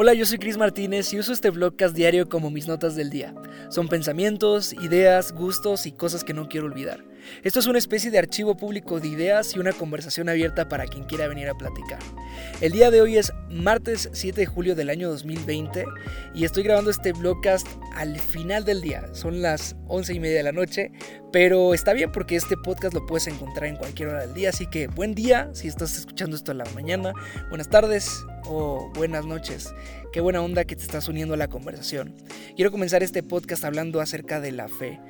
Hola, yo soy Cris Martínez y uso este vlogcast diario como mis notas del día. Son pensamientos, ideas, gustos y cosas que no quiero olvidar. Esto es una especie de archivo público de ideas y una conversación abierta para quien quiera venir a platicar. El día de hoy es martes 7 de julio del año 2020 y estoy grabando este vlogcast al final del día. Son las 11 y media de la noche, pero está bien porque este podcast lo puedes encontrar en cualquier hora del día. Así que buen día si estás escuchando esto a la mañana, buenas tardes o buenas noches. Qué buena onda que te estás uniendo a la conversación. Quiero comenzar este podcast hablando acerca de la fe.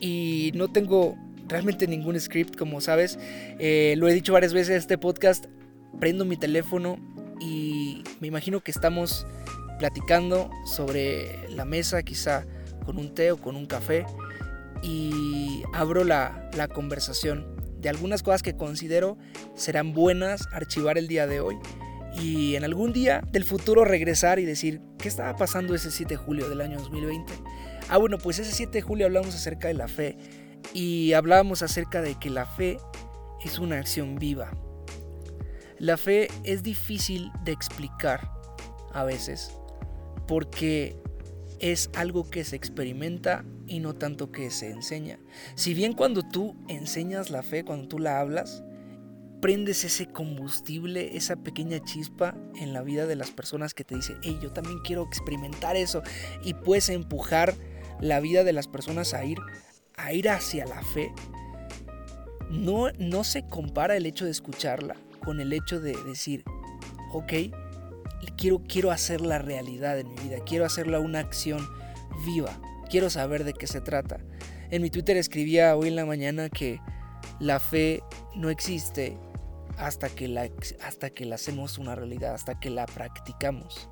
Y no tengo realmente ningún script, como sabes. Eh, lo he dicho varias veces en este podcast. Prendo mi teléfono y me imagino que estamos platicando sobre la mesa, quizá con un té o con un café. Y abro la, la conversación de algunas cosas que considero serán buenas archivar el día de hoy y en algún día del futuro regresar y decir, ¿qué estaba pasando ese 7 de julio del año 2020? Ah, bueno, pues ese 7 de julio hablamos acerca de la fe y hablábamos acerca de que la fe es una acción viva. La fe es difícil de explicar a veces porque es algo que se experimenta y no tanto que se enseña. Si bien cuando tú enseñas la fe, cuando tú la hablas, prendes ese combustible, esa pequeña chispa en la vida de las personas que te dice, hey, yo también quiero experimentar eso. Y puedes empujar la vida de las personas a ir, a ir hacia la fe. No, no se compara el hecho de escucharla con el hecho de decir, ok, quiero, quiero hacer la realidad en mi vida, quiero hacerla una acción viva, quiero saber de qué se trata. En mi Twitter escribía hoy en la mañana que la fe no existe hasta que, la, hasta que la hacemos una realidad, hasta que la practicamos.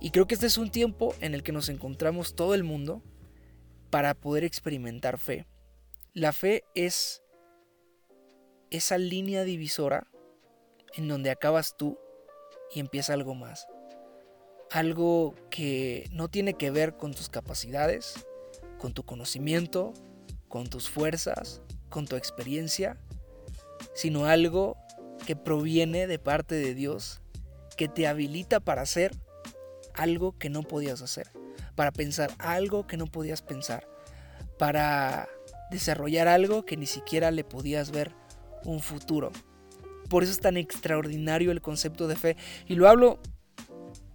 Y creo que este es un tiempo en el que nos encontramos todo el mundo para poder experimentar fe. La fe es esa línea divisora en donde acabas tú y empieza algo más. Algo que no tiene que ver con tus capacidades, con tu conocimiento, con tus fuerzas, con tu experiencia, sino algo que proviene de parte de Dios, que te habilita para hacer algo que no podías hacer, para pensar algo que no podías pensar, para desarrollar algo que ni siquiera le podías ver un futuro. Por eso es tan extraordinario el concepto de fe. Y lo hablo,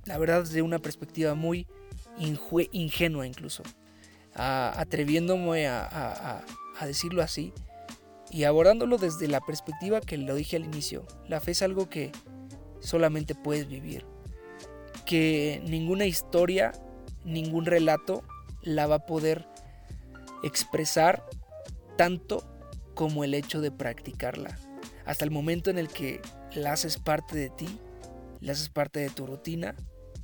la verdad, desde una perspectiva muy ingenua incluso. atreviéndome a decirlo así y abordándolo desde la perspectiva que lo dije al inicio. La fe es algo que solamente puedes vivir. Que ninguna historia, ningún relato la va a poder expresar tanto como el hecho de practicarla. Hasta el momento en el que la haces parte de ti, la haces parte de tu rutina,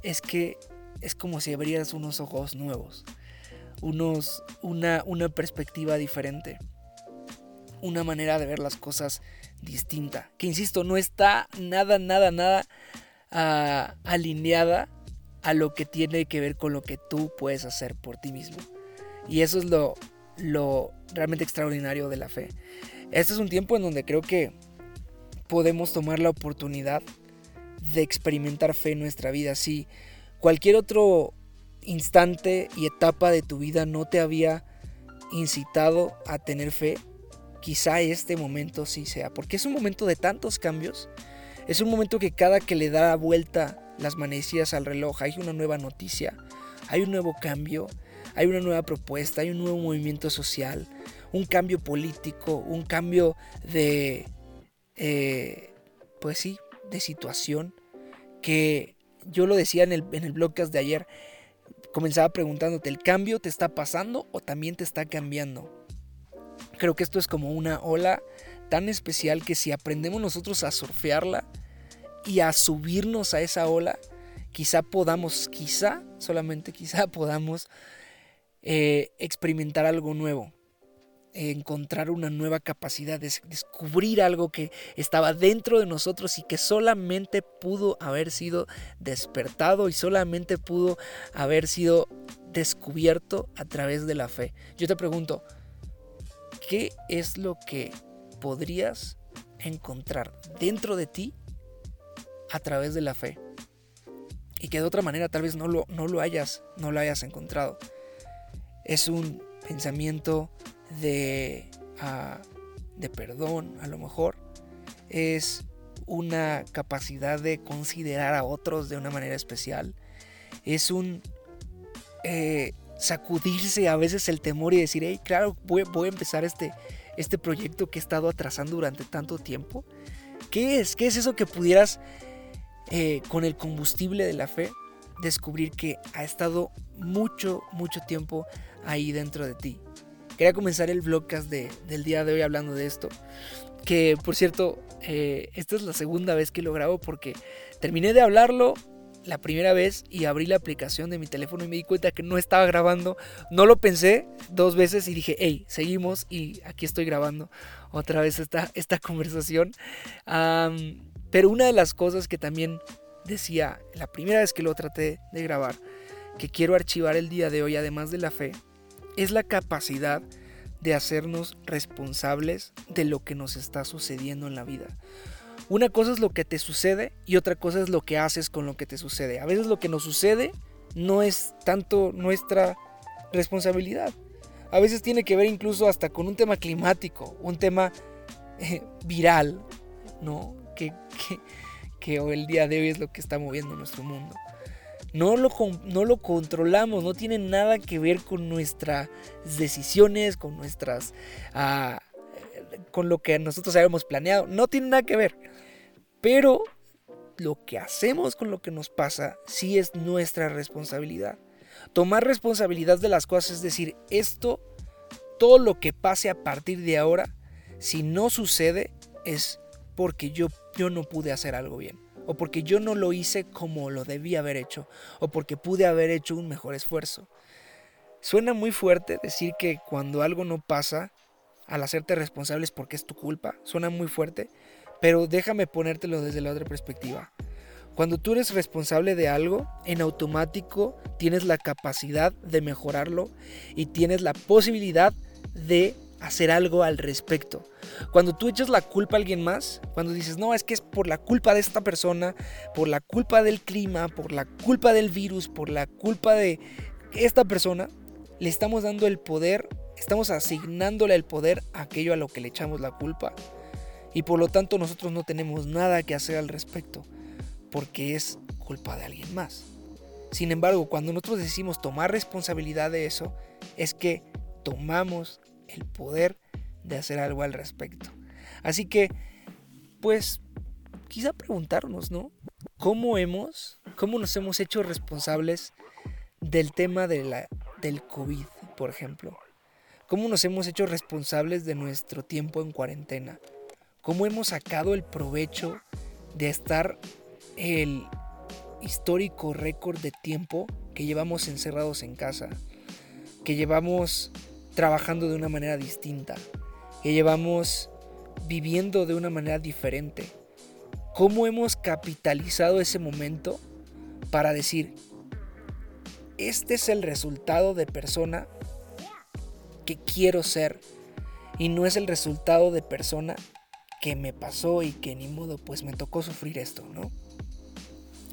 es que es como si abrieras unos ojos nuevos, unos, una, una perspectiva diferente una manera de ver las cosas distinta. Que insisto, no está nada, nada, nada ah, alineada a lo que tiene que ver con lo que tú puedes hacer por ti mismo. Y eso es lo, lo realmente extraordinario de la fe. Este es un tiempo en donde creo que podemos tomar la oportunidad de experimentar fe en nuestra vida. Si cualquier otro instante y etapa de tu vida no te había incitado a tener fe, quizá este momento sí sea, porque es un momento de tantos cambios, es un momento que cada que le da vuelta las manecillas al reloj hay una nueva noticia, hay un nuevo cambio, hay una nueva propuesta, hay un nuevo movimiento social, un cambio político, un cambio de, eh, pues sí, de situación, que yo lo decía en el, en el blogcast de ayer, comenzaba preguntándote, ¿el cambio te está pasando o también te está cambiando? Creo que esto es como una ola tan especial que si aprendemos nosotros a surfearla y a subirnos a esa ola, quizá podamos, quizá, solamente quizá podamos eh, experimentar algo nuevo, encontrar una nueva capacidad, de descubrir algo que estaba dentro de nosotros y que solamente pudo haber sido despertado y solamente pudo haber sido descubierto a través de la fe. Yo te pregunto, ¿Qué es lo que podrías encontrar dentro de ti a través de la fe? y que de otra manera tal vez no lo, no lo hayas, no lo hayas encontrado. Es un pensamiento de, ah, de perdón, a lo mejor. Es una capacidad de considerar a otros de una manera especial. Es un eh, sacudirse a veces el temor y decir, hey, claro, voy, voy, a empezar este, este proyecto que he estado atrasando durante tanto tiempo. ¿Qué es? ¿Qué es eso que pudieras, eh, con el combustible de la fe, descubrir que ha estado mucho, mucho tiempo ahí dentro de ti? Quería comenzar el vlogcast de, del día de hoy hablando de esto. Que por cierto, eh, esta es la segunda vez que lo grabo porque terminé de hablarlo la primera vez y abrí la aplicación de mi teléfono y me di cuenta que no estaba grabando. No lo pensé dos veces y dije, hey, seguimos y aquí estoy grabando otra vez esta, esta conversación. pero una de las cosas que también decía la primera vez que lo traté de grabar, que quiero archivar el día de hoy, además de la fe, es la capacidad de hacernos responsables de lo que nos está sucediendo en la vida. Una cosa es lo que te sucede y otra cosa es lo que haces con lo que te sucede. A veces lo que nos sucede no es tanto nuestra responsabilidad. A veces tiene que ver incluso hasta con un tema climático, un tema eh, viral, ¿no? Que, que, que el día de hoy es lo que está moviendo nuestro mundo. No lo, no lo, controlamos, no tiene nada que ver con nuestras decisiones, con nuestras... Ah, con lo que nosotros habíamos planeado, no tiene nada que ver. Pero lo que hacemos con lo que nos pasa sí es nuestra responsabilidad. Tomar responsabilidad de las cosas, es decir, esto, todo lo que pase a partir de ahora, si no sucede, es porque yo, yo no pude hacer algo bien o porque yo no lo hice como lo debía haber hecho, o porque pude haber hecho un mejor esfuerzo. Suena muy fuerte decir que cuando algo no pasa, al hacerte responsable es porque es tu culpa, suena muy fuerte, pero déjame ponértelo desde la otra perspectiva. Cuando tú eres responsable de algo, en automático tienes la capacidad de mejorarlo y tienes la posibilidad de hacer algo al respecto. Cuando tú echas la culpa a alguien más, cuando dices, no, es que es por la culpa de esta persona, por la culpa del clima, por la culpa del virus, por la culpa de esta persona, le estamos dando el poder, estamos asignándole el poder a aquello a lo que le echamos la culpa. Y por lo tanto nosotros no tenemos nada que hacer al respecto, porque es culpa de alguien más. Sin embargo, cuando nosotros decimos tomar responsabilidad de eso, es que tomamos el poder de hacer algo al respecto. Así que, pues, quizá preguntarnos, ¿no? ¿Cómo hemos, cómo nos hemos hecho responsables del tema de la, del COVID, por ejemplo? ¿Cómo nos hemos hecho responsables de nuestro tiempo en cuarentena? ¿Cómo hemos sacado el provecho de estar el histórico récord de tiempo que llevamos encerrados en casa? Que llevamos trabajando de una manera distinta, que llevamos viviendo de una manera diferente. ¿Cómo hemos capitalizado ese momento para decir, este es el resultado de persona que quiero ser y no es el resultado de persona que me pasó y que ni modo pues me tocó sufrir esto, ¿no?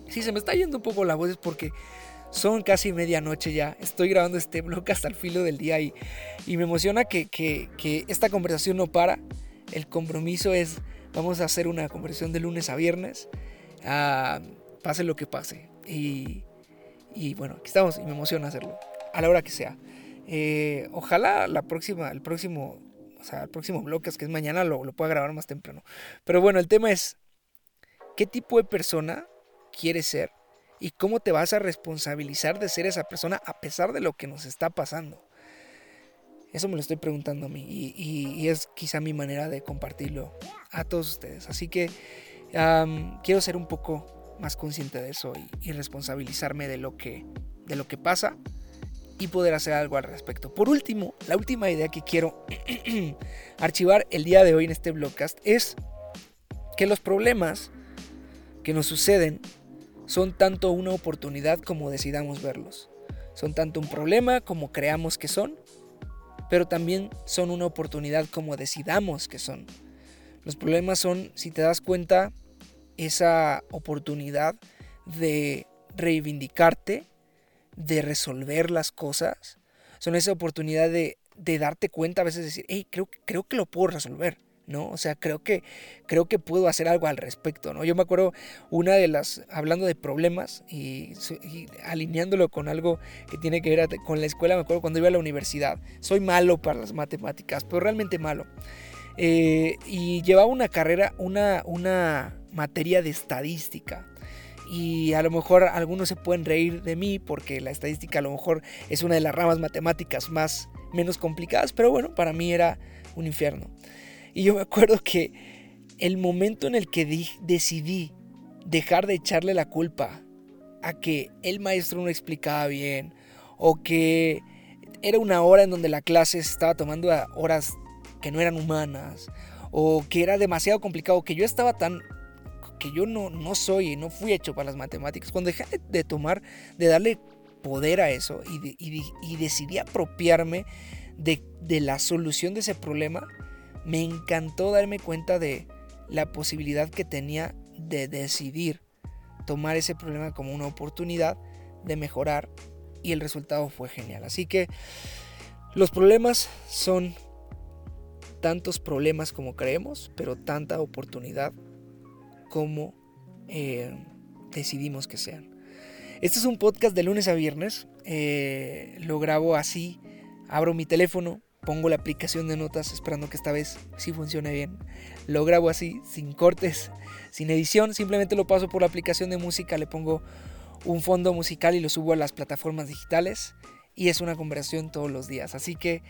Si se me está yendo un poco la voz es porque son casi medianoche ya. Estoy grabando este blog hasta el filo del día y, me emociona que, esta conversación no para. El compromiso es, vamos a hacer una conversación de lunes a viernes. Ah, pase lo que pase. Y, bueno, aquí estamos y me emociona hacerlo. A la hora que sea. Eh, ojalá la próxima, el próximo, o sea, el próximo blog, que es mañana, lo, lo pueda grabar más temprano. Pero bueno, el tema es, ¿qué tipo de persona quieres ser? Y cómo te vas a responsabilizar de ser esa persona a pesar de lo que nos está pasando. Eso me lo estoy preguntando a mí y, es quizá mi manera de compartirlo a todos ustedes. Así que quiero ser un poco más consciente de eso y, responsabilizarme de lo, que, de lo que pasa y poder hacer algo al respecto. Por último, la última idea que quiero archivar el día de hoy en este blogcast es que los problemas que nos suceden son tanto una oportunidad como decidamos verlos. Son tanto un problema como creamos que son, pero también son una oportunidad como decidamos que son. Los problemas son, si te das cuenta, esa oportunidad de reivindicarte, de resolver las cosas, son esa oportunidad de, de darte cuenta a veces de decir, hey, creo, creo que lo puedo resolver. ¿No? O sea, creo que, creo que puedo hacer algo al respecto, ¿no? Yo me acuerdo una de las, hablando de problemas y, alineándolo con algo que tiene que ver con la escuela, me acuerdo cuando iba a la universidad, soy malo para las matemáticas, pero realmente malo. Eh, y llevaba una carrera, una, una materia de estadística. Y a lo mejor algunos se pueden reír de mí porque la estadística a lo mejor es una de las ramas matemáticas más menos complicadas, pero bueno, para mí era un infierno. Y yo me acuerdo que el momento en el que decidí dejar de echarle la culpa a que el maestro no explicaba bien o que era una hora en donde la clase estaba tomando horas que no eran humanas o que era demasiado complicado, que yo estaba tan que yo no, no soy y no fui hecho para las matemáticas. Cuando dejé de tomar, de darle poder a eso y, decidí apropiarme de, de la solución de ese problema, me encantó darme cuenta de la posibilidad que tenía de decidir tomar ese problema como una oportunidad de mejorar y el resultado fue genial. Así que los problemas son tantos problemas como creemos, pero tanta oportunidad como eh, decidimos que sean. Este es un podcast de lunes a viernes. Eh, lo grabo así. Abro mi teléfono, pongo la aplicación de notas esperando que esta vez sí funcione bien. Lo grabo así, sin cortes, sin edición, simplemente lo paso por la aplicación de música, le pongo un fondo musical y lo subo a las plataformas digitales y es una conversación todos los días. Así que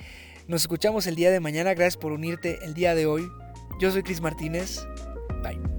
nos escuchamos el día de mañana, gracias por unirte el día de hoy. Yo soy Cris Martínez, bye.